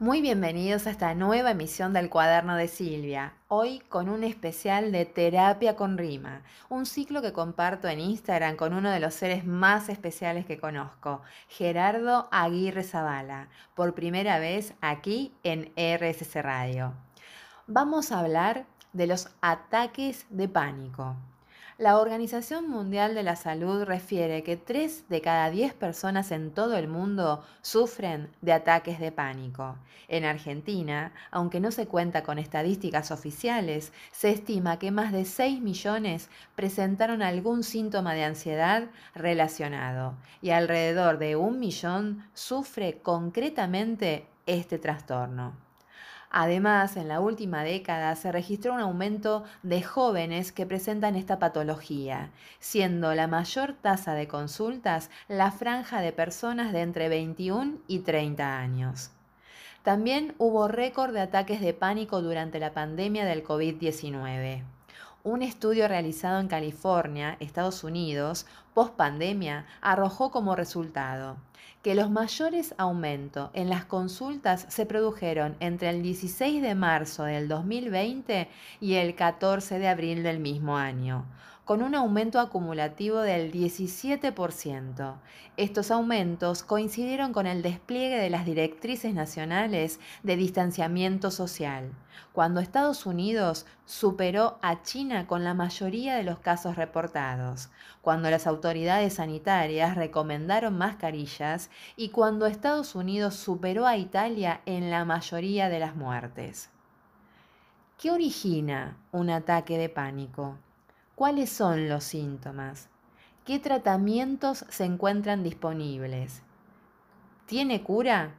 Muy bienvenidos a esta nueva emisión del cuaderno de Silvia, hoy con un especial de terapia con rima, un ciclo que comparto en Instagram con uno de los seres más especiales que conozco, Gerardo Aguirre Zavala, por primera vez aquí en RSC Radio. Vamos a hablar de los ataques de pánico. La Organización Mundial de la Salud refiere que 3 de cada 10 personas en todo el mundo sufren de ataques de pánico. En Argentina, aunque no se cuenta con estadísticas oficiales, se estima que más de 6 millones presentaron algún síntoma de ansiedad relacionado y alrededor de un millón sufre concretamente este trastorno. Además, en la última década se registró un aumento de jóvenes que presentan esta patología, siendo la mayor tasa de consultas la franja de personas de entre 21 y 30 años. También hubo récord de ataques de pánico durante la pandemia del COVID-19. Un estudio realizado en California, Estados Unidos, post pandemia, arrojó como resultado que los mayores aumentos en las consultas se produjeron entre el 16 de marzo del 2020 y el 14 de abril del mismo año, con un aumento acumulativo del 17%. Estos aumentos coincidieron con el despliegue de las directrices nacionales de distanciamiento social, cuando Estados Unidos superó a China con la mayoría de los casos reportados, cuando las autoridades sanitarias recomendaron mascarillas y cuando Estados Unidos superó a Italia en la mayoría de las muertes. ¿Qué origina un ataque de pánico? ¿Cuáles son los síntomas? ¿Qué tratamientos se encuentran disponibles? ¿Tiene cura?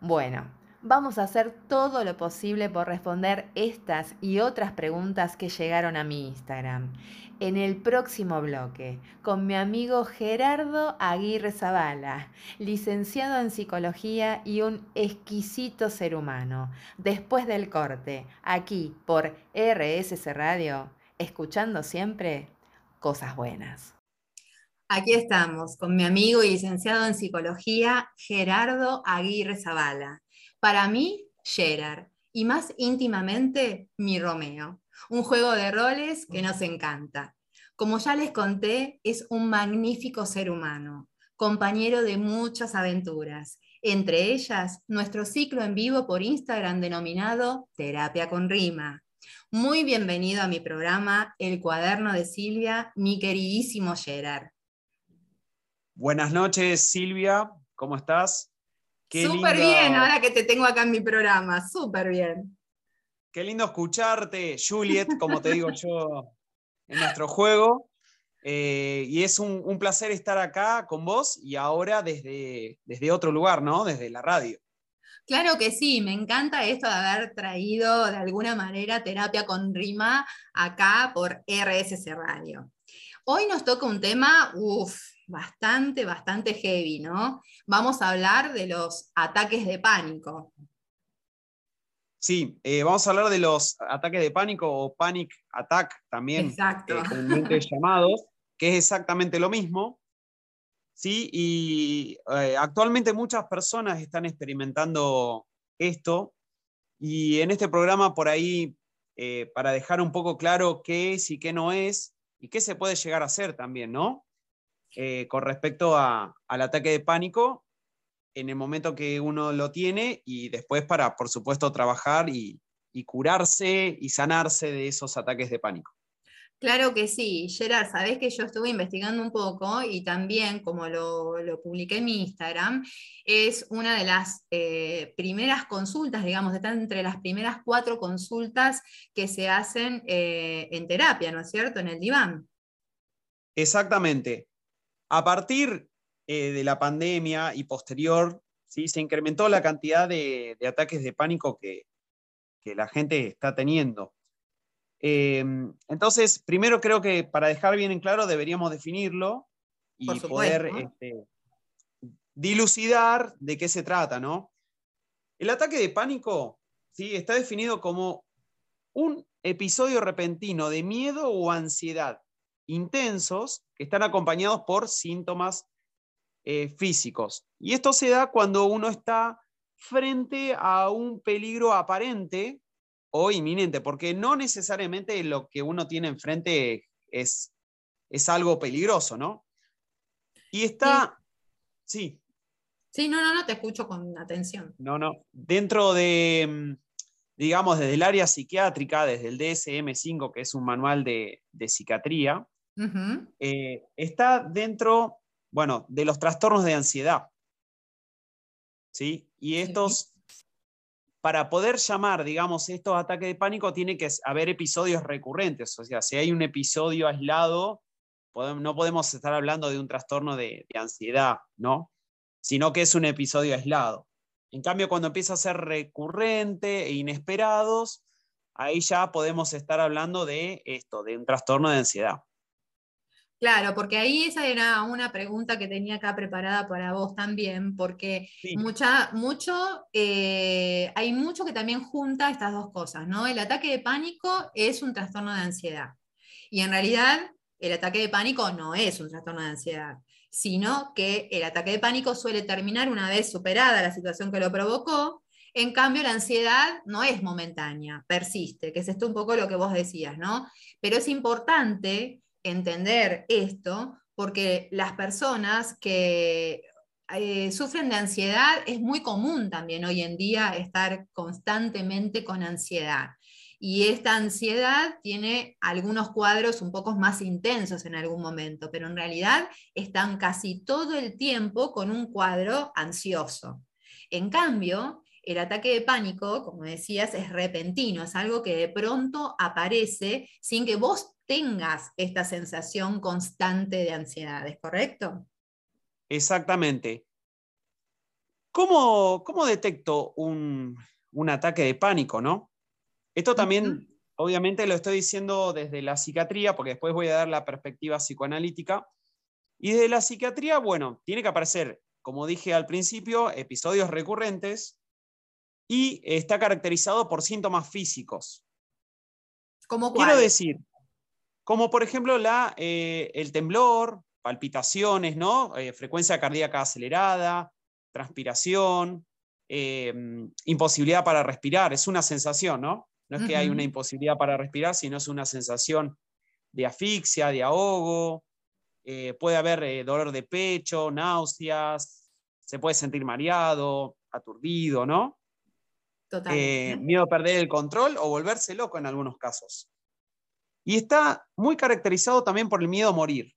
Bueno, vamos a hacer todo lo posible por responder estas y otras preguntas que llegaron a mi Instagram en el próximo bloque con mi amigo Gerardo Aguirre Zavala, licenciado en psicología y un exquisito ser humano. Después del corte, aquí por RSC Radio escuchando siempre cosas buenas. Aquí estamos con mi amigo y licenciado en psicología, Gerardo Aguirre Zavala. Para mí, Gerard, y más íntimamente, mi Romeo. Un juego de roles que nos encanta. Como ya les conté, es un magnífico ser humano, compañero de muchas aventuras, entre ellas nuestro ciclo en vivo por Instagram denominado Terapia con Rima, muy bienvenido a mi programa El cuaderno de Silvia, mi queridísimo Gerard. Buenas noches, Silvia, ¿cómo estás? Súper bien, ahora que te tengo acá en mi programa, súper bien. Qué lindo escucharte, Juliet, como te digo yo en nuestro juego. Eh, y es un, un, placer estar acá con vos y ahora desde, desde otro lugar, ¿no? Desde la radio. Claro que sí, me encanta esto de haber traído de alguna manera terapia con rima acá por RSC Radio. Hoy nos toca un tema, uff, bastante, bastante heavy, ¿no? Vamos a hablar de los ataques de pánico. Sí, eh, vamos a hablar de los ataques de pánico o panic attack también, Exacto. Eh, llamados, que es exactamente lo mismo. ¿Sí? Y eh, actualmente muchas personas están experimentando esto y en este programa por ahí, eh, para dejar un poco claro qué es y qué no es y qué se puede llegar a hacer también, ¿no? Eh, con respecto al ataque de pánico en el momento que uno lo tiene y después para, por supuesto, trabajar y curarse y sanarse de esos ataques de pánico. Claro que sí, Gerard, sabés que yo estuve investigando un poco y también, como lo, publiqué en mi Instagram, es una de las eh, primeras consultas, digamos, está entre las primeras cuatro consultas que se hacen eh, en terapia, ¿no es cierto? En el diván. Exactamente. A partir eh, de la pandemia y posterior, ¿sí? se incrementó la cantidad de, ataques de pánico que, que la gente está teniendo. Em, entonces, primero creo que para dejar bien en claro deberíamos definirlo y poder este, dilucidar de qué se trata, ¿no? El ataque de pánico ¿sí? está definido como un episodio repentino de miedo o ansiedad intensos que están acompañados por síntomas eh, físicos. Y esto se da cuando uno está frente a un peligro aparente o inminente, porque no necesariamente lo que uno tiene enfrente es, es algo peligroso, ¿no? Y está, sí. Sí, no, no, no, te escucho con atención. No, no, dentro de, mm, digamos, desde el área psiquiátrica, desde el DSM5, que es un manual de, psiquiatría, eh, está dentro, bueno, de los trastornos de ansiedad. ¿Sí? Y estos para poder llamar, digamos, estos ataques de pánico, tiene que haber episodios recurrentes. O sea, si hay un episodio aislado, no podemos estar hablando de un trastorno de, ansiedad, ¿no? Sino que es un episodio aislado. En cambio, cuando empieza a ser recurrente e inesperados, ahí ya podemos estar hablando de esto, de un trastorno de ansiedad. Claro, porque ahí esa era una pregunta que tenía acá preparada para vos también, porque mucha, mucho, eh, hay mucho que también junta estas dos cosas, ¿no? El ataque de pánico es un trastorno de ansiedad. Y en realidad, el ataque de pánico no es un trastorno de ansiedad, sino que el ataque de pánico suele terminar una vez superada la situación que lo provocó. En cambio, la ansiedad no es momentánea, persiste, que es esto un poco lo que vos decías, ¿no? Pero es importante entender esto, porque las personas que eh, sufren de ansiedad es muy común también hoy en día estar constantemente con ansiedad. Y esta ansiedad tiene algunos cuadros un poco más intensos en algún momento, pero en realidad están casi todo el tiempo con un cuadro ansioso. En cambio, el ataque de pánico, como decías, es repentino, es algo que de pronto aparece sin que vos tengas esta sensación constante de ansiedad, ¿es correcto? Exactamente. ¿Cómo, detecto un, ataque de pánico, no? Esto también, obviamente, lo estoy diciendo desde la psiquiatría, porque después voy a dar la perspectiva psicoanalítica. Y desde la psiquiatría, bueno, tiene que aparecer, como dije al principio, episodios recurrentes y está caracterizado por síntomas físicos. ¿Cómo Quiero decir, como por ejemplo la, eh, el temblor, palpitaciones, ¿no? Eh, frecuencia cardíaca acelerada, transpiración, eh, imposibilidad para respirar, es una sensación, ¿no? No es que hay una imposibilidad para respirar, sino es una sensación de asfixia, de ahogo, puede haber dolor de pecho, náuseas, se puede sentir mareado, aturdido, ¿no? Totalmente. miedo a perder el control o volverse loco en algunos casos. Y está muy caracterizado también por el miedo a morir.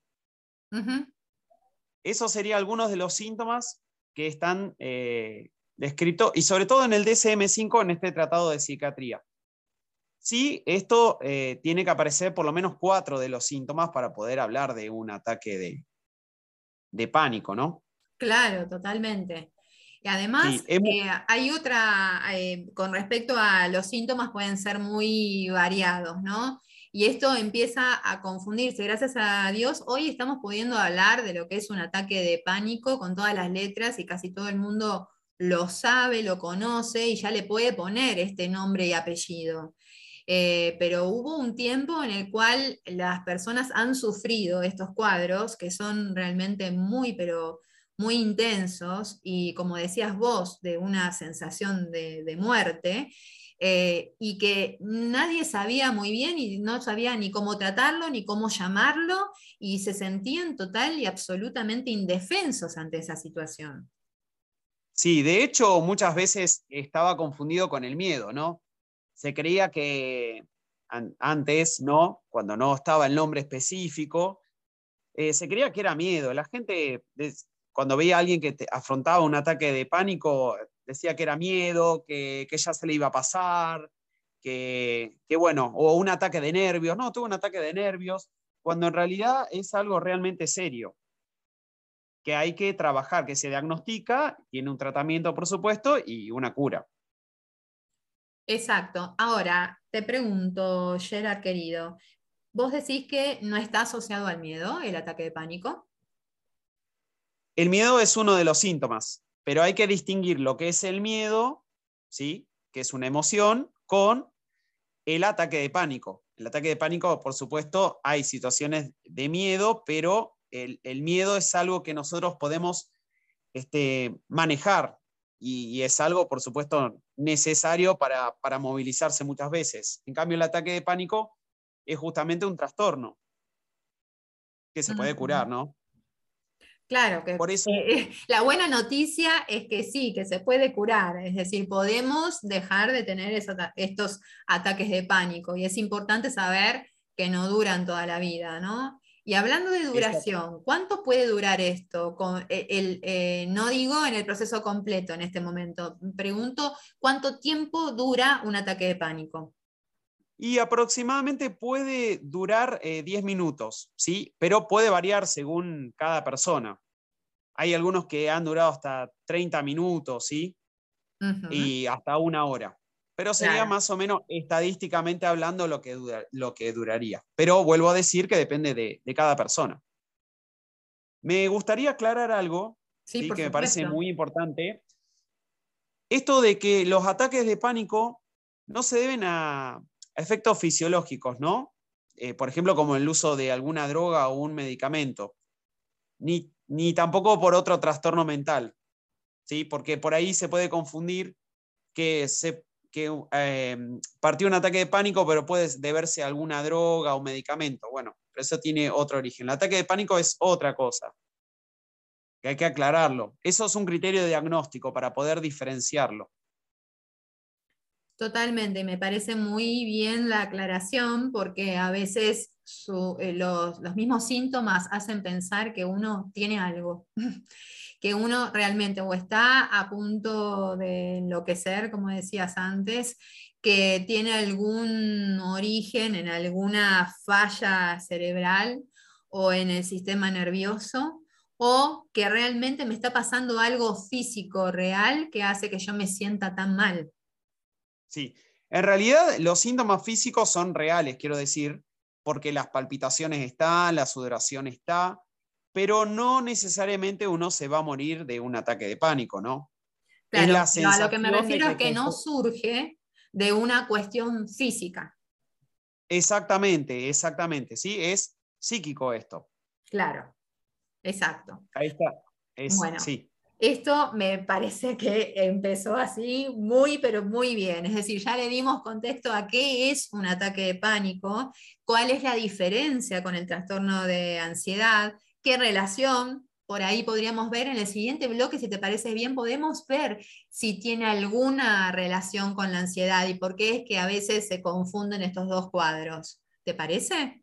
Eso sería algunos de los síntomas que están eh, descritos, y sobre todo en el DSM5, en este tratado de psiquiatría. Sí, esto eh, tiene que aparecer por lo menos cuatro de los síntomas para poder hablar de un ataque de, de pánico, ¿no? Claro, totalmente. Y además, eh, hay otra, con respecto a los síntomas, pueden ser muy variados, ¿no? Y esto empieza a confundirse. Gracias a Dios, hoy estamos pudiendo hablar de lo que es un ataque de pánico con todas las letras y casi todo el mundo lo sabe, lo conoce y ya le puede poner este nombre y apellido. Eh, pero hubo un tiempo en el cual las personas han sufrido estos cuadros que son realmente muy, pero muy intensos y como decías vos, de una sensación de, de muerte. Eh, y que nadie sabía muy bien y no sabía ni cómo tratarlo, ni cómo llamarlo, y se sentían total y absolutamente indefensos ante esa situación. Sí, de hecho muchas veces estaba confundido con el miedo, ¿no? Se creía que antes, ¿no? Cuando no estaba el nombre específico, eh, se creía que era miedo. La gente, cuando veía a alguien que afrontaba un ataque de pánico, decía que era miedo, que, que ya se le iba a pasar, que, bueno, o un ataque de nervios, no, tuvo un ataque de nervios, cuando en realidad es algo realmente serio, que hay que trabajar, que se diagnostica, tiene un tratamiento, por supuesto, y una cura. Exacto. Ahora, te pregunto, Gerard querido, ¿vos decís que no está asociado al miedo el ataque de pánico? El miedo es uno de los síntomas pero hay que distinguir lo que es el miedo, ¿sí? que es una emoción, con el ataque de pánico. El ataque de pánico, por supuesto, hay situaciones de miedo, pero el, miedo es algo que nosotros podemos este, manejar. y, es algo, por supuesto, necesario para, para movilizarse muchas veces. En cambio, el ataque de pánico es justamente un trastorno que se puede curar, ¿no? Claro, que Por eso, eh, la buena noticia es que sí, que se puede curar, es decir, podemos dejar de tener esos, estos ataques de pánico y es importante saber que no duran toda la vida, ¿no? Y hablando de duración, ¿cuánto puede durar esto? Con e, el, eh, no digo en el proceso completo en este momento, pregunto cuánto tiempo dura un ataque de pánico. Y aproximadamente puede durar 10 eh, minutos, ¿sí? Pero puede variar según cada persona. Hay algunos que han durado hasta 30 minutos, ¿sí? Y hasta una hora. Pero sería más o menos estadísticamente hablando lo que, lo que duraría. Pero vuelvo a decir que depende de, cada persona. Me gustaría aclarar algo que me parece muy importante. Esto de que los ataques de pánico no se deben a, efectos fisiológicos, ¿no? Eh, por ejemplo, como el uso de alguna droga o un medicamento, ni, ni tampoco por otro trastorno mental, ¿sí? Porque por ahí se puede confundir que, se, que eh, partió un ataque de pánico, pero puede deberse a alguna droga o medicamento. Bueno, pero eso tiene otro origen. El ataque de pánico es otra cosa, que hay que aclararlo. Eso es un criterio diagnóstico para poder diferenciarlo. Totalmente, me parece muy bien la aclaración porque a veces eh, los, mismos síntomas hacen pensar que uno tiene algo, que uno realmente o está a punto de enloquecer, como decías antes, que tiene algún origen en alguna falla cerebral o en el sistema nervioso, o que realmente me está pasando algo físico real que hace que yo me sienta tan mal. Sí, en realidad los síntomas físicos son reales, quiero decir, porque las palpitaciones están, la sudoración está, pero no necesariamente uno se va a morir de un ataque de pánico, ¿no? Claro, a lo que me refiero es que no surge de una cuestión física. Exactamente, exactamente, sí, es psíquico esto. Claro, exacto. Ahí está. bueno, sí. Esto me parece que empezó así muy, pero muy bien. Es decir, ya le dimos contexto a qué es un ataque de pánico, cuál es la diferencia con el trastorno de ansiedad, qué relación. Por ahí podríamos ver en el siguiente bloque, si te parece bien, podemos ver si tiene alguna relación con la ansiedad y por qué es que a veces se confunden estos dos cuadros. ¿Te parece?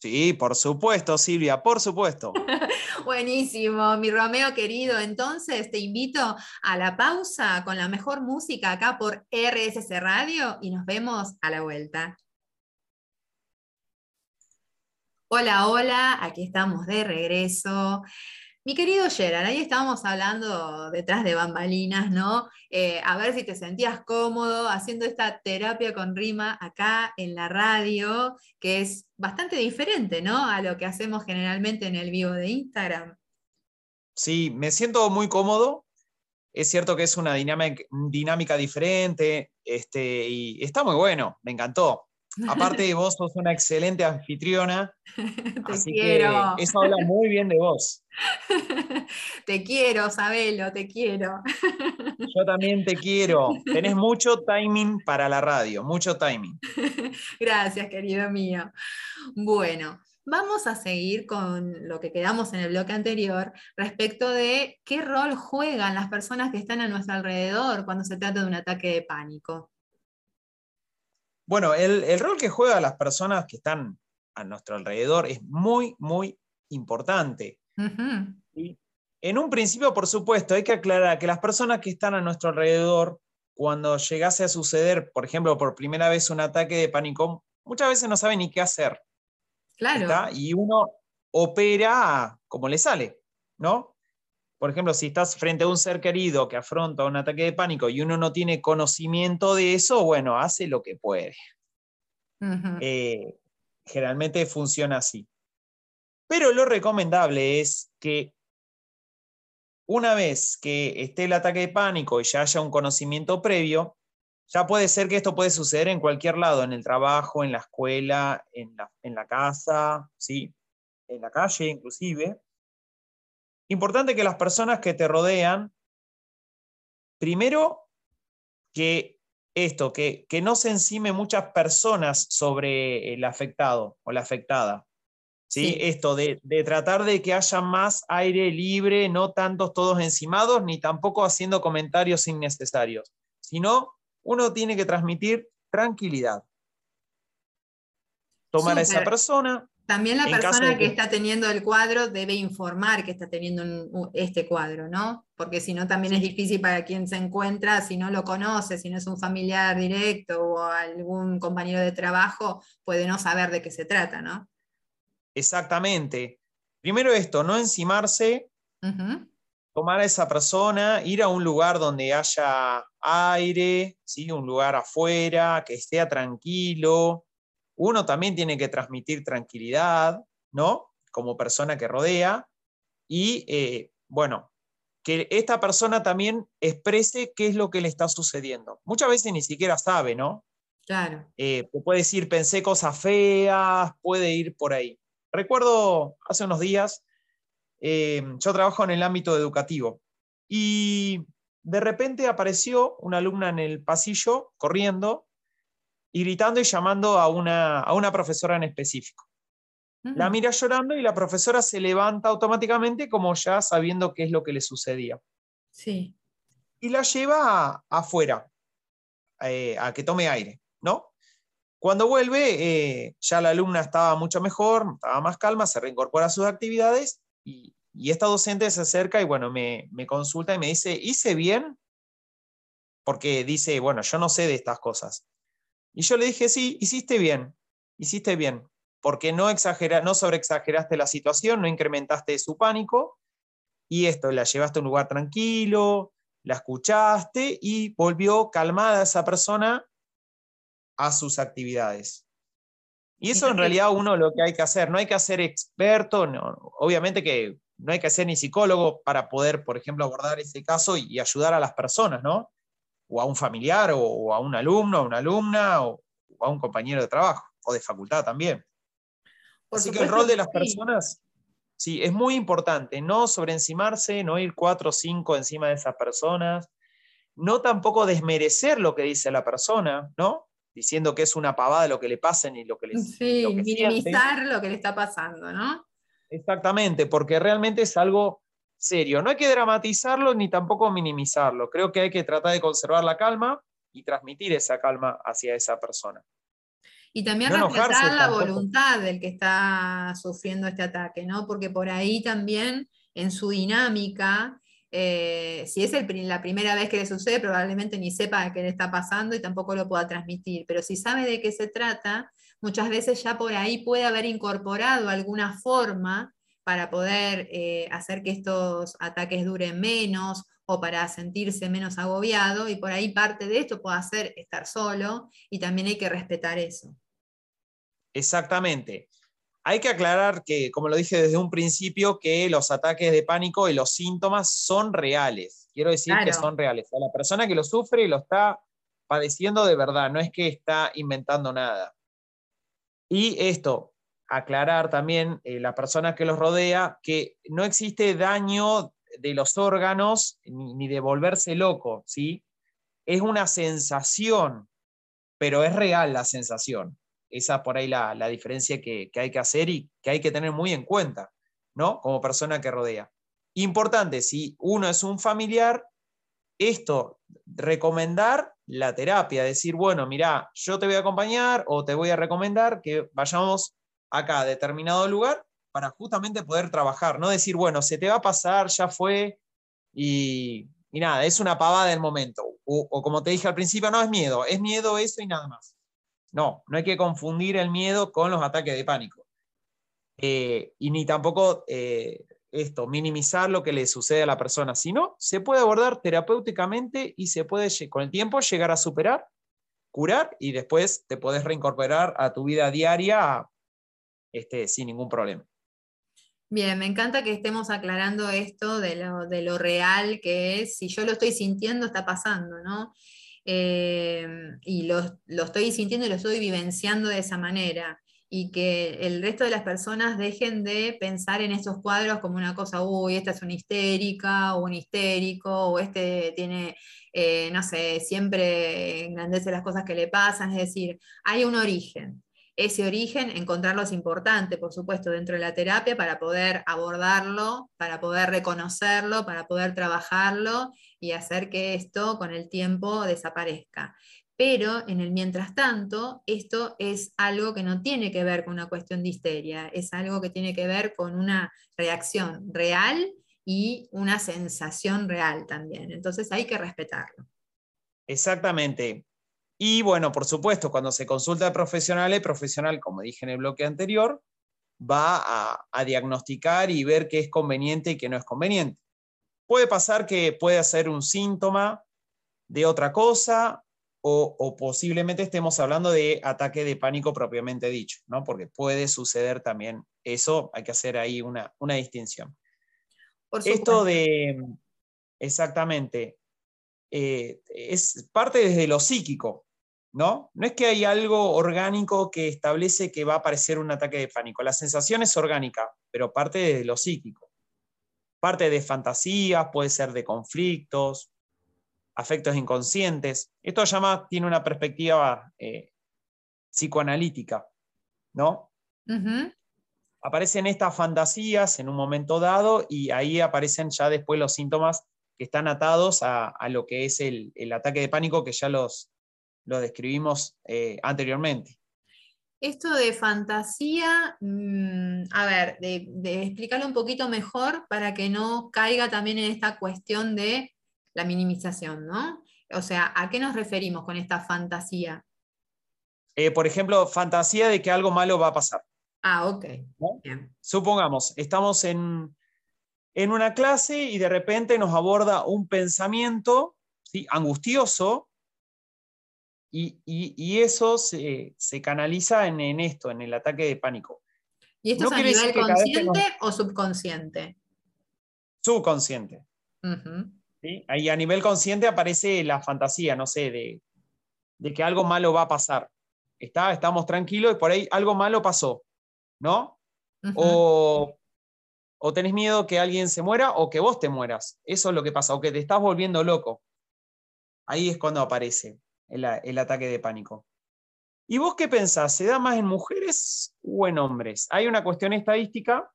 Sí, por supuesto, Silvia, por supuesto. Buenísimo, mi Romeo querido. Entonces te invito a la pausa con la mejor música acá por RSC Radio y nos vemos a la vuelta. Hola, hola, aquí estamos de regreso. Mi querido Gerard, ahí estábamos hablando detrás de bambalinas, ¿no? Eh, a ver si te sentías cómodo haciendo esta terapia con rima acá en la radio, que es bastante diferente, ¿no? A lo que hacemos generalmente en el vivo de Instagram. Sí, me siento muy cómodo. Es cierto que es una dinámica, dinámica diferente este, y está muy bueno, me encantó. Aparte, vos sos una excelente anfitriona. te así quiero. Que eso habla muy bien de vos. te quiero, Sabelo, te quiero. Yo también te quiero. Tenés mucho timing para la radio, mucho timing. Gracias, querido mío. Bueno, vamos a seguir con lo que quedamos en el bloque anterior respecto de qué rol juegan las personas que están a nuestro alrededor cuando se trata de un ataque de pánico. Bueno, el, rol que juegan las personas que están a nuestro alrededor es muy, muy importante. En un principio, por supuesto, hay que aclarar que las personas que están a nuestro alrededor, cuando llegase a suceder, por ejemplo, por primera vez un ataque de pánico, muchas veces no saben ni qué hacer. Claro. Y uno opera como le sale, ¿no? Por ejemplo, si estás frente a un ser querido que afronta un ataque de pánico y uno no tiene conocimiento de eso, bueno, hace lo que puede. Eh, generalmente funciona así. Pero lo recomendable es que una vez que esté el ataque de pánico y ya haya un conocimiento previo, ya puede ser que esto puede suceder en cualquier lado, en el trabajo, en la escuela, en la, en la casa, ¿sí? en la calle inclusive. Importante que las personas que te rodean primero, que esto, que, que no se encime muchas personas sobre el afectado o la afectada. ¿sí? Esto de, tratar de que haya más aire libre, no tantos todos encimados, ni tampoco haciendo comentarios innecesarios, sino uno tiene que transmitir tranquilidad. Tomar a esa persona. También la persona que, está teniendo el cuadro debe informar que está teniendo este cuadro, ¿no? Porque si no, también es difícil para quien se encuentra, si no lo conoce, si no es un familiar directo o algún compañero de trabajo, puede no saber de qué se trata, ¿no? Exactamente. Primero esto, no encimarse, tomar a esa persona, ir a un lugar donde haya aire, ¿sí? un lugar afuera, que esté tranquilo. Uno también tiene que transmitir tranquilidad, ¿no? Como persona que rodea. Y, eh, bueno, que esta persona también exprese qué es lo que le está sucediendo. Muchas veces ni siquiera sabe, ¿no? Claro. Eh, puede decir, pensé cosas feas, puede ir por ahí. Recuerdo hace unos días, eh, yo trabajo en el ámbito educativo y de repente apareció una alumna en el pasillo corriendo y gritando y llamando a una, a una profesora en específico. La mira llorando y la profesora se levanta automáticamente como ya sabiendo qué es lo que le sucedía. Sí. Y la lleva afuera, eh, a que tome aire, ¿no? Cuando vuelve, eh, ya la alumna estaba mucho mejor, estaba más calma, se reincorpora a sus actividades y, esta docente se acerca y bueno, me, consulta y me dice, ¿hice bien? Porque dice, bueno, yo no sé de estas cosas. Y yo le dije, sí, hiciste bien, hiciste bien, porque no, exagera, no sobreexageraste la situación, no incrementaste su pánico, y esto, la llevaste a un lugar tranquilo, la escuchaste y volvió calmada esa persona a sus actividades. Y eso en realidad uno lo que hay que hacer, no hay que ser experto, obviamente que no hay que ser ni psicólogo para poder, por ejemplo, abordar ese caso y, ayudar a las personas, ¿no? O a un familiar, o, a un alumno, a una alumna, o, a un compañero de trabajo, o de facultad también. Así que el rol de las personas, sí, es muy importante, no sobreencimarse, no ir cuatro o cinco encima de esas personas, no tampoco desmerecer lo que dice la persona, ¿no? diciendo que es una pavada lo que le pasen y lo que le Sí, minimizar lo que le está pasando, ¿no? Exactamente, porque realmente es algo serio. No hay que dramatizarlo ni tampoco minimizarlo. Creo que hay que tratar de conservar la calma y transmitir esa calma hacia esa persona. Y también respetar la voluntad del que está sufriendo este ataque, ¿no? Porque por ahí también en su dinámica eh, si es la primera vez que le sucede, probablemente ni sepa qué le está pasando y tampoco lo pueda transmitir. Pero si sabe de qué se trata, muchas veces ya por ahí puede haber incorporado alguna forma para poder eh, hacer que estos ataques duren menos o para sentirse menos agobiado y por ahí parte de esto puede ser estar solo y también hay que respetar eso. Exactamente. Hay que aclarar que, como lo dije desde un principio, que los ataques de pánico y los síntomas son reales. Quiero decir que son reales. la persona que lo sufre lo está padeciendo de verdad, no es que está inventando nada. Y esto, aclarar también eh, la persona que los rodea que no existe daño de los órganos ni, de volverse loco, ¿sí? Es una sensación, pero es real la sensación. Esa por ahí la, la diferencia que, que, hay que hacer y que hay que tener muy en cuenta, ¿no? Como persona que rodea. Importante, si uno es un familiar, esto, recomendar la terapia, decir, bueno, mira, yo te voy a acompañar o te voy a recomendar que vayamos acá a determinado lugar para justamente poder trabajar, no decir, bueno, se te va a pasar, ya fue, y, y nada, es una pavada del momento. O, como te dije al principio, no es miedo, es miedo eso y nada más. No, no hay que confundir el miedo con los ataques de pánico. Eh, y ni tampoco eh, esto, minimizar lo que le sucede a la persona, sino se puede abordar terapéuticamente y se puede con el tiempo llegar a superar, curar y después te puedes reincorporar a tu vida diaria este, sin ningún problema. Bien, me encanta que estemos aclarando esto de lo, de lo real que es, si yo lo estoy sintiendo, está pasando, ¿no? Eh, y lo, estoy sintiendo y lo estoy vivenciando de esa manera. y que el resto de las personas dejen de pensar en estos cuadros como una cosa, uy, esta es una histérica o un histérico, o este tiene, eh, no sé, siempre engrandece las cosas que le pasan, es decir, hay un origen. Ese origen, encontrarlo es importante, por supuesto, dentro de la terapia para poder abordarlo, para poder reconocerlo, para poder trabajarlo y hacer que esto con el tiempo desaparezca pero en el mientras tanto, esto es algo que no tiene que ver con una cuestión de histeria, es algo que tiene que ver con una reacción real y una sensación real también. Entonces hay que respetarlo. Exactamente. Y bueno, por supuesto, cuando se consulta al profesional, el profesional, como dije en el bloque anterior, va a, a diagnosticar y ver qué es conveniente y qué no es conveniente. Puede pasar que puede ser un síntoma de otra cosa o, posiblemente estemos hablando de ataque de pánico propiamente dicho, ¿no? porque puede suceder también eso, hay que hacer ahí una, distinción. Esto de, exactamente, eh, es parte desde lo psíquico, ¿no? No es que hay algo orgánico que establece que va a aparecer un ataque de pánico, la sensación es orgánica, pero parte desde lo psíquico. Parte de fantasías, puede ser de conflictos, afectos inconscientes. Esto llama, tiene una perspectiva eh, psicoanalítica, ¿no? Aparecen estas fantasías en un momento dado y ahí aparecen ya después los síntomas que están atados a, lo que es el, ataque de pánico que ya los, lo describimos eh, anteriormente. Esto de fantasía, mm, a ver, de, de, explicarlo un poquito mejor para que no caiga también en esta cuestión de la minimización, ¿no? O sea, ¿a qué nos referimos con esta fantasía? Eh, por ejemplo, fantasía de que algo malo va a pasar. Ah, ok. Supongamos, estamos en, una clase y de repente nos aborda un pensamiento ¿sí? angustioso y, eso se, canaliza en, esto, en el ataque de pánico. ¿Y esto es a nivel consciente o subconsciente? Subconsciente. Ahí a nivel consciente aparece la fantasía, no sé, de, que algo malo va a pasar. Está, estamos tranquilos y por ahí algo malo pasó, ¿no? o, o tenés miedo que alguien se muera o que vos te mueras. Eso es lo que pasa, o que te estás volviendo loco. Ahí es cuando aparece el, el ataque de pánico. ¿Y vos qué pensás? ¿Se da más en mujeres o en hombres? Hay una cuestión estadística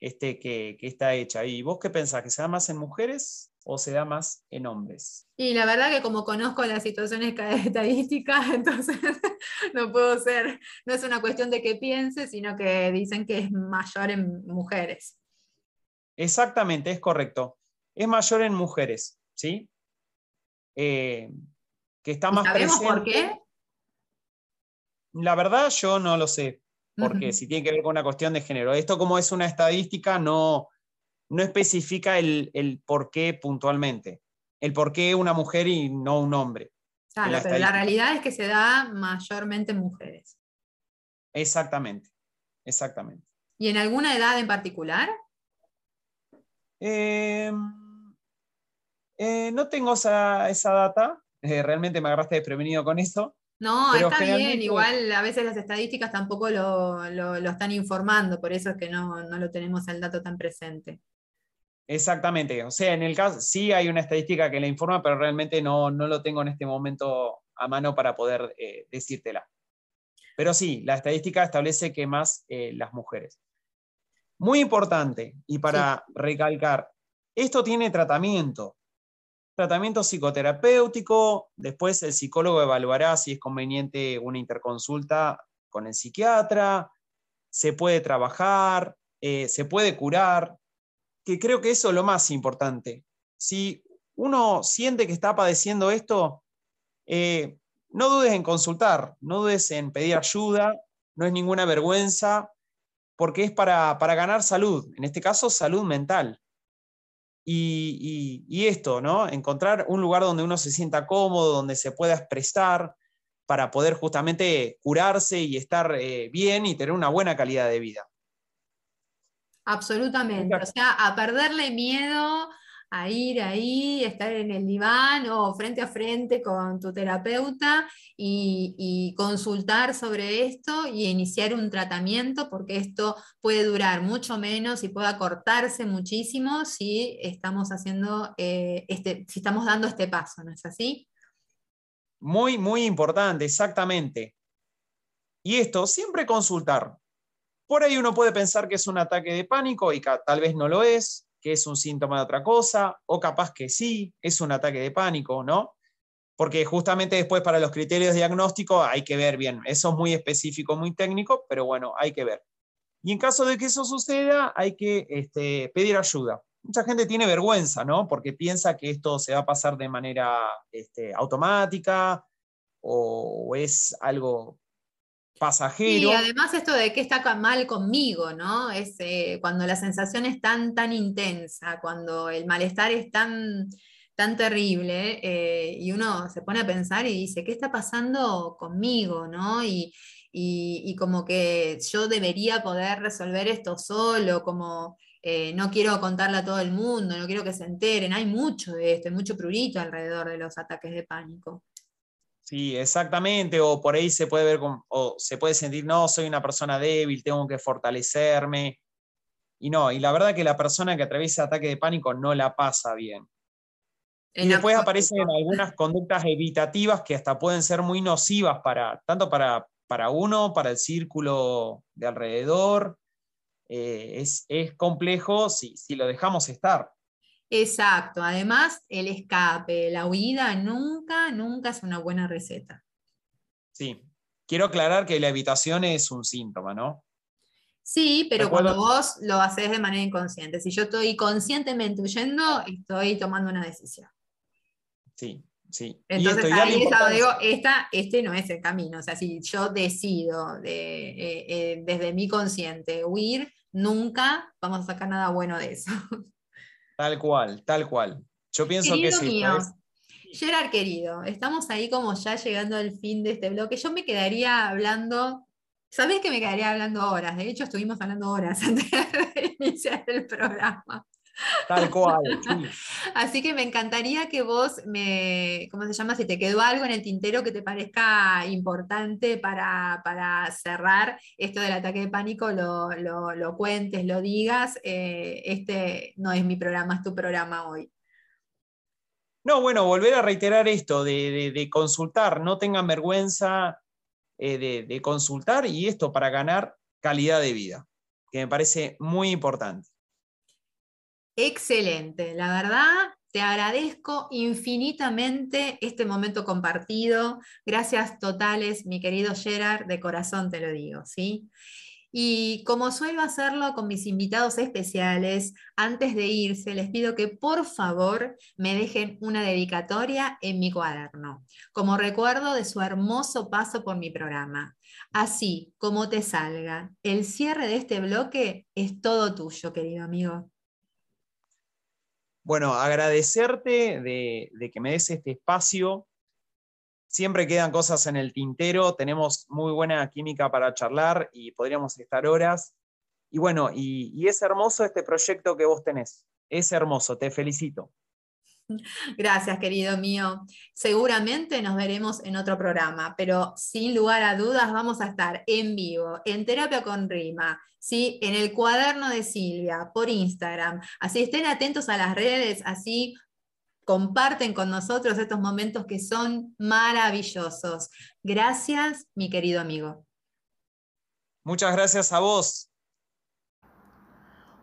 este, que, está hecha. ¿Y vos qué pensás? ¿Que se da más en mujeres o se da más en hombres? Y la verdad que como conozco las situaciones estadísticas, entonces no puedo ser, no es una cuestión de que piense, sino que dicen que es mayor en mujeres. Exactamente, es correcto. Es mayor en mujeres, ¿sí? Eh, que está más ¿Sabemos por qué? La verdad yo no lo sé porque si tiene que ver con una cuestión de género. Esto como es una estadística no, no especifica el, por qué puntualmente, el por qué una mujer y no un hombre. Claro, pero la realidad es que se da mayormente en mujeres. Exactamente, exactamente. ¿Y en alguna edad en particular? Em, eh, no tengo esa, data, eh, realmente me agarraste desprevenido con eso, no, está bien, igual a veces las estadísticas tampoco lo, están informando, por eso es que no, lo tenemos el dato tan presente. Exactamente, o sea, en el caso sí hay una estadística que la informa, pero realmente no, lo tengo en este momento a mano para poder eh, decírtela. Pero sí, la estadística establece que más eh, las mujeres. Muy importante, y para recalcar, esto tiene tratamiento tratamiento psicoterapéutico, después el psicólogo evaluará si es conveniente una interconsulta con el psiquiatra, se puede trabajar, eh, se puede curar, que creo que eso es lo más importante. Si uno siente que está padeciendo esto, eh, no dudes en consultar, no dudes en pedir ayuda, no es ninguna vergüenza, porque es para, para ganar salud, en este caso salud mental y, esto, ¿no? Encontrar un lugar donde uno se sienta cómodo, donde se pueda expresar para poder justamente curarse y estar eh, bien y tener una buena calidad de vida. Absolutamente, o sea, a perderle miedo a ir ahí, estar en el diván o frente a frente con tu terapeuta y, consultar sobre esto y iniciar un tratamiento, porque esto puede durar mucho menos y puede acortarse muchísimo si estamos haciendo eh, este, si estamos dando este paso, ¿no es así? Muy, muy importante, exactamente. Y esto, siempre consultar. Por ahí uno puede pensar que es un ataque de pánico y tal vez no lo es, es un síntoma de otra cosa, o capaz que sí, es un ataque de pánico, ¿no? Porque justamente después para los criterios diagnósticos hay que ver bien. Eso es muy específico, muy técnico, pero bueno, hay que ver. Y en caso de que eso suceda, hay que este, pedir ayuda. Mucha gente tiene vergüenza, ¿no? Porque piensa que esto se va a pasar de manera este, automática o es algo Y además esto de que está mal conmigo, ¿no? Es eh, cuando la sensación es tan, intensa, cuando el malestar es tan, tan terrible, eh, y uno se pone a pensar y dice, ¿qué está pasando conmigo, ¿no? Y, como que yo debería poder resolver esto solo, como eh, no quiero contarle a todo el mundo, no quiero que se enteren, hay mucho de esto, hay mucho prurito alrededor de los ataques de pánico. Sí, exactamente, o por ahí se puede ver, o se puede sentir, no, soy una persona débil, tengo que fortalecerme. Y no, y la verdad que la persona que atraviesa ataque de pánico no la pasa bien. y después aparecen algunas conductas evitativas que hasta pueden ser muy nocivas para, tanto para, para uno, para el círculo de alrededor. Eh, es, es, complejo si, si lo dejamos estar. Exacto, además el escape, la huida nunca, nunca es una buena receta. Sí, quiero aclarar que la evitación es un síntoma, ¿no? Sí, pero cuando vos lo haces de manera inconsciente, si yo estoy conscientemente huyendo, estoy tomando una decisión. Sí, sí. Entonces ahí es digo, esta, este no es el camino. O sea, si yo decido de, eh, eh, desde mi consciente huir, nunca vamos a sacar nada bueno de eso. Tal cual, tal cual. Yo pienso que sí. Mío, Gerard querido, estamos ahí como ya llegando al fin de este bloque. Yo me quedaría hablando, sabés que me quedaría hablando horas, de hecho estuvimos hablando horas antes de iniciar el programa. Tal cual. Así que me encantaría que vos me, ¿cómo se llama? Si te quedó algo en el tintero que te parezca importante para, cerrar esto del ataque de pánico, lo, cuentes, lo digas. Eh, este no es mi programa, es tu programa hoy. No, bueno, volver a reiterar esto de, consultar, no tengan vergüenza eh, de consultar y esto para ganar calidad de vida, que me parece muy importante. Excelente, la verdad, te agradezco infinitamente este momento compartido. Gracias totales, mi querido Gerard, de corazón te lo digo, ¿sí? Y como suelo hacerlo con mis invitados especiales, antes de irse, les pido que por favor me dejen una dedicatoria en mi cuaderno, como recuerdo de su hermoso paso por mi programa. Así como te salga, el cierre de este bloque es todo tuyo, querido amigo. Bueno, agradecerte de, que me des este espacio. Siempre quedan cosas en el tintero, tenemos muy buena química para charlar y podríamos estar horas. Y bueno, y es hermoso este proyecto que vos tenés. Es hermoso, te felicito. Gracias, querido mío. Seguramente nos veremos en otro programa, pero sin lugar a dudas vamos a estar en vivo, en Terapia con Rima, ¿sí? en el cuaderno de Silvia, por Instagram. Así estén atentos a las redes, así comparten con nosotros estos momentos que son maravillosos. Gracias, mi querido amigo. Muchas gracias a vos.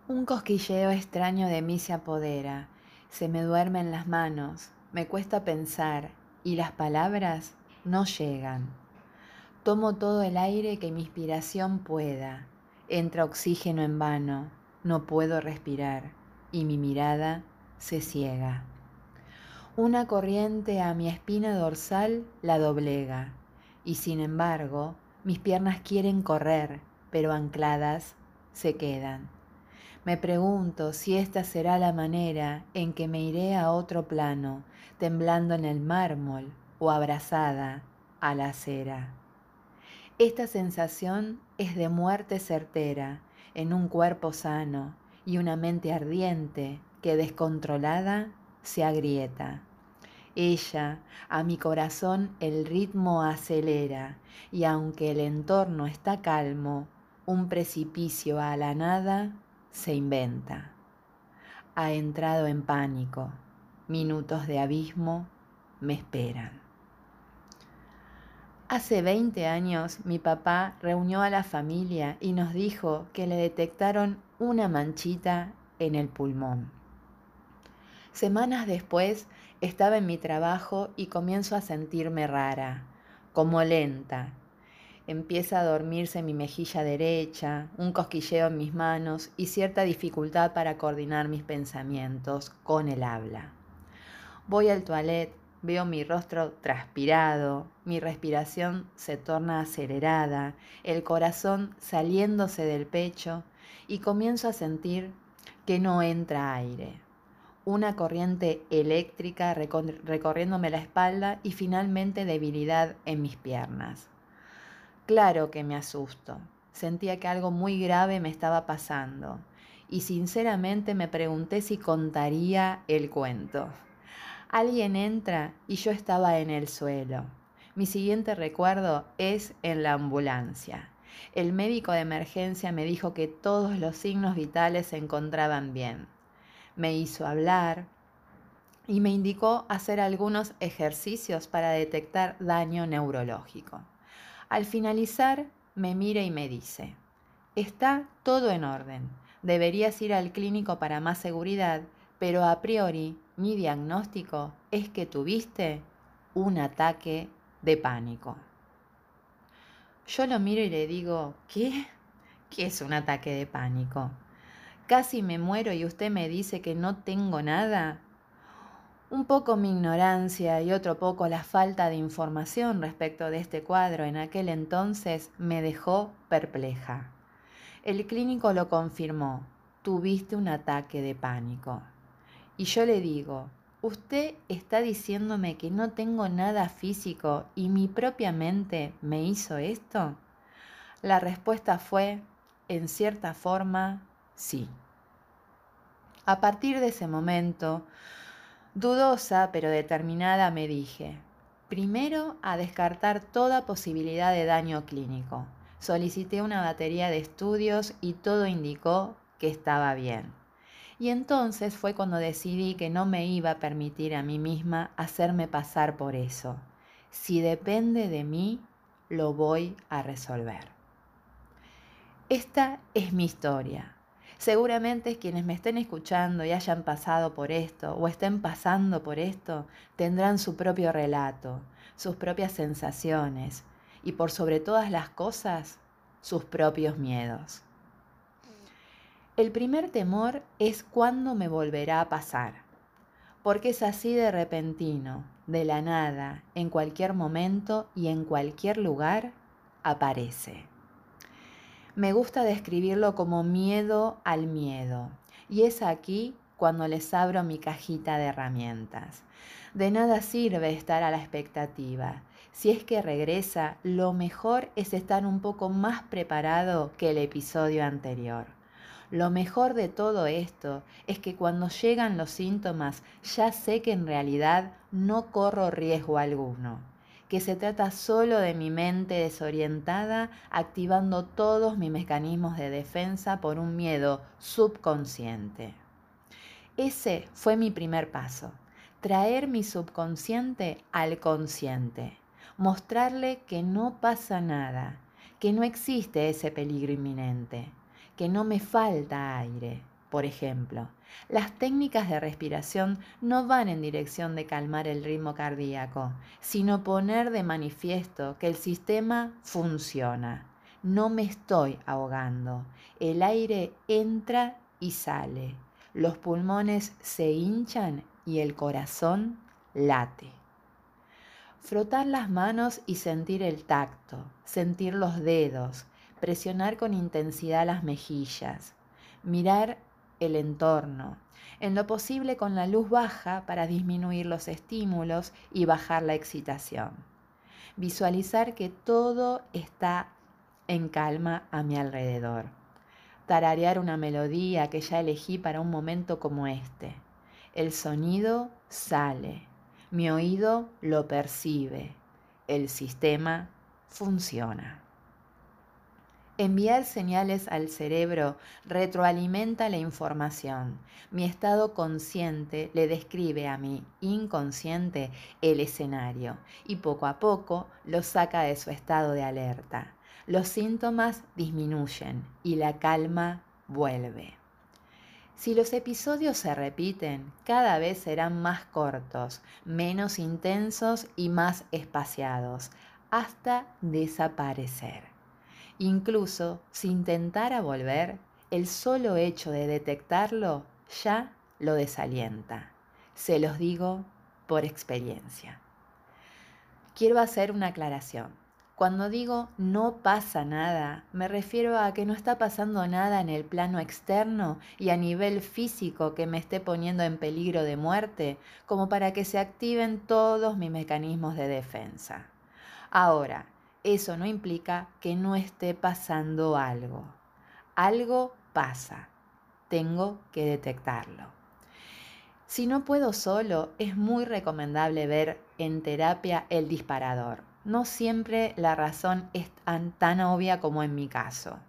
Un cosquilleo extraño de mí se apodera se me duermen las manos, me cuesta pensar y las palabras no llegan. Tomo todo el aire que mi inspiración pueda. Entra oxígeno en vano, no puedo respirar y mi mirada se ciega. Una corriente a mi espina dorsal la doblega y sin embargo mis piernas quieren correr, pero ancladas se quedan. Me pregunto si esta será la manera en que me iré a otro plano, temblando en el mármol o abrazada a la acera. Esta sensación es de muerte certera en un cuerpo sano y una mente ardiente que descontrolada se agrieta. Ella, a mi corazón el ritmo acelera y aunque el entorno está calmo, un precipicio a la nada se inventa. Ha entrado en pánico. Minutos de abismo me esperan. Hace 20 años mi papá reunió a la familia y nos dijo que le detectaron una manchita en el pulmón. Semanas después estaba en mi trabajo y comienzo a sentirme rara, como lenta. Empieza a dormirse mi mejilla derecha, un cosquilleo en mis manos y cierta dificultad para coordinar mis pensamientos con el habla. Voy al toilet, veo mi rostro transpirado, mi respiración se torna acelerada, el corazón saliéndose del pecho y comienzo a sentir que no entra aire. Una corriente eléctrica recorriéndome la espalda y finalmente debilidad en mis piernas. Claro que me asusto. Sentía que algo muy grave me estaba pasando y sinceramente me pregunté si contaría el cuento. Alguien entra y yo estaba en el suelo. Mi siguiente recuerdo es en la ambulancia. El médico de emergencia me dijo que todos los signos vitales se encontraban bien. Me hizo hablar y me indicó hacer algunos ejercicios para detectar daño neurológico. Al finalizar, me mira y me dice, está todo en orden. Deberías ir al clínico para más seguridad, pero a priori mi diagnóstico es que tuviste un ataque de pánico. Yo lo miro y le digo, ¿qué? ¿Qué es un ataque de pánico? Casi me muero y usted me dice que no tengo nada. Un poco mi ignorancia y otro poco la falta de información respecto de este cuadro en aquel entonces me dejó perpleja. El clínico lo confirmó, tuviste un ataque de pánico. Y yo le digo, ¿usted está diciéndome que no tengo nada físico y mi propia mente me hizo esto? La respuesta fue, en cierta forma, sí. A partir de ese momento, dudosa pero determinada, me dije, primero a descartar toda posibilidad de daño clínico. Solicité una batería de estudios y todo indicó que estaba bien. Y entonces fue cuando decidí que no me iba a permitir a mí misma hacerme pasar por eso. Si depende de mí, lo voy a resolver. Esta es mi historia. Seguramente quienes me estén escuchando y hayan pasado por esto o estén pasando por esto tendrán su propio relato, sus propias sensaciones y por sobre todas las cosas, sus propios miedos. El primer temor es cuándo me volverá a pasar, porque es así de repentino, de la nada, en cualquier momento y en cualquier lugar, aparece. Me gusta describirlo como miedo al miedo, y es aquí cuando les abro mi cajita de herramientas. De nada sirve estar a la expectativa. Si es que regresa, lo mejor es estar un poco más preparado que el episodio anterior. Lo mejor de todo esto es que cuando llegan los síntomas ya sé que en realidad no corro riesgo alguno, que se trata solo de mi mente desorientada activando todos mis mecanismos de defensa por un miedo subconsciente. Ese fue mi primer paso, traer mi subconsciente al consciente, mostrarle que no pasa nada, que no existe ese peligro inminente que no me falta aire, por ejemplo. Las técnicas de respiración no van en dirección de calmar el ritmo cardíaco, sino poner de manifiesto que el sistema funciona. No me estoy ahogando. El aire entra y sale. Los pulmones se hinchan y el corazón late. Frotar las manos y sentir el tacto, sentir los dedos, presionar con intensidad las mejillas, mirar el entorno, en lo posible con la luz baja para disminuir los estímulos y bajar la excitación. Visualizar que todo está en calma a mi alrededor. tararear una melodía que ya elegí para un momento como este. El sonido sale, mi oído lo percibe, el sistema funciona. Enviar señales al cerebro retroalimenta la información. Mi estado consciente le describe a mi inconsciente el escenario y poco a poco lo saca de su estado de alerta. Los síntomas disminuyen y la calma vuelve. Si los episodios se repiten, cada vez serán más cortos, menos intensos y más espaciados, hasta desaparecer. Incluso si intentara volver, el solo hecho de detectarlo ya lo desalienta. Se los digo por experiencia. Quiero hacer una aclaración. Cuando digo no pasa nada, me refiero a que no está pasando nada en el plano externo y a nivel físico que me esté poniendo en peligro de muerte, como para que se activen todos mis mecanismos de defensa. Ahora, eso no implica que no esté pasando algo. Algo pasa. Tengo que detectarlo. Si no puedo solo, es muy recomendable ver en terapia el disparador. No siempre la razón es tan, tan, obvia como en mi caso.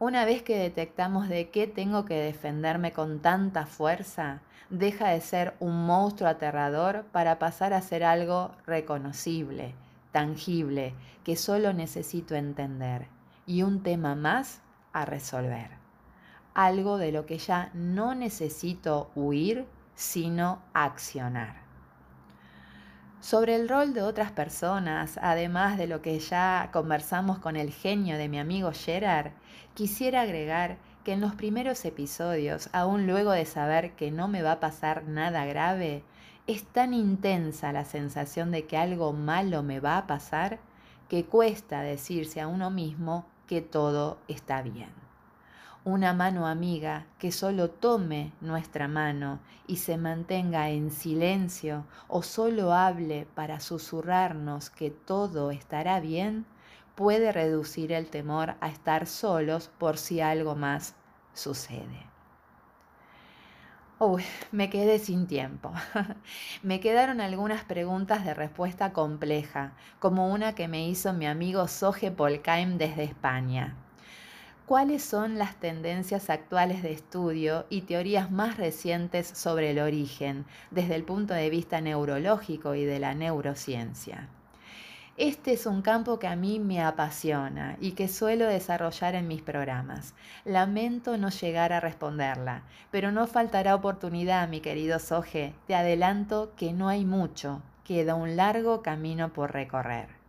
Una vez que detectamos de qué tengo que defenderme con tanta fuerza, deja de ser un monstruo aterrador para pasar a ser algo reconocible, tangible que solo necesito entender y un tema más a resolver. Algo de lo que ya no necesito huir, sino accionar. Sobre el rol de otras personas, además de lo que ya conversamos con el genio de mi amigo Gerard, quisiera agregar que en los primeros episodios, aún luego de saber que no me va a pasar nada grave, es tan intensa la sensación de que algo malo me va a pasar que cuesta decirse a uno mismo que todo está bien. Una mano amiga que solo tome nuestra mano y se mantenga en silencio o solo hable para susurrarnos que todo estará bien, puede reducir el temor a estar solos por si algo más sucede. Uy, me quedé sin tiempo. me quedaron algunas preguntas de respuesta compleja, como una que me hizo mi amigo Soje Polkaim desde España. ¿Cuáles son las tendencias actuales de estudio y teorías más recientes sobre el origen desde el punto de vista neurológico y de la neurociencia? Este es un campo que a mí me apasiona y que suelo desarrollar en mis programas. Lamento no llegar a responderla, pero no faltará oportunidad, mi querido Soje. Te adelanto que no hay mucho, queda un largo camino por recorrer.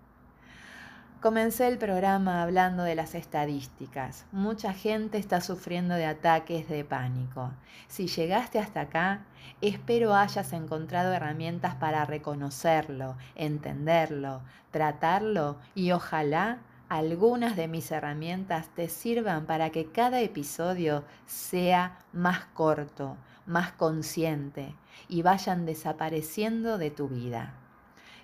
Comencé el programa hablando de las estadísticas. Mucha gente está sufriendo de ataques de pánico. Si llegaste hasta acá, espero hayas encontrado herramientas para reconocerlo, entenderlo, tratarlo y ojalá algunas de mis herramientas te sirvan para que cada episodio sea más corto, más consciente y vayan desapareciendo de tu vida.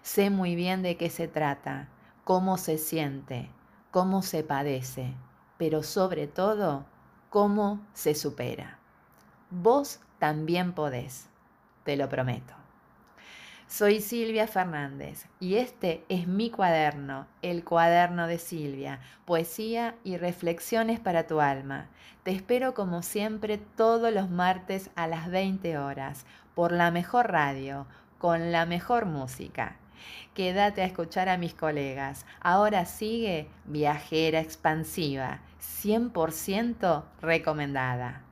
Sé muy bien de qué se trata cómo se siente, cómo se padece, pero sobre todo, cómo se supera. Vos también podés, te lo prometo. Soy Silvia Fernández y este es mi cuaderno, el cuaderno de Silvia, poesía y reflexiones para tu alma. Te espero como siempre todos los martes a las 20 horas por la mejor radio, con la mejor música. Quédate a escuchar a mis colegas. Ahora sigue Viajera Expansiva, 100% recomendada.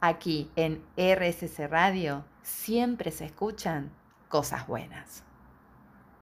Aquí en RSC Radio siempre se escuchan cosas buenas.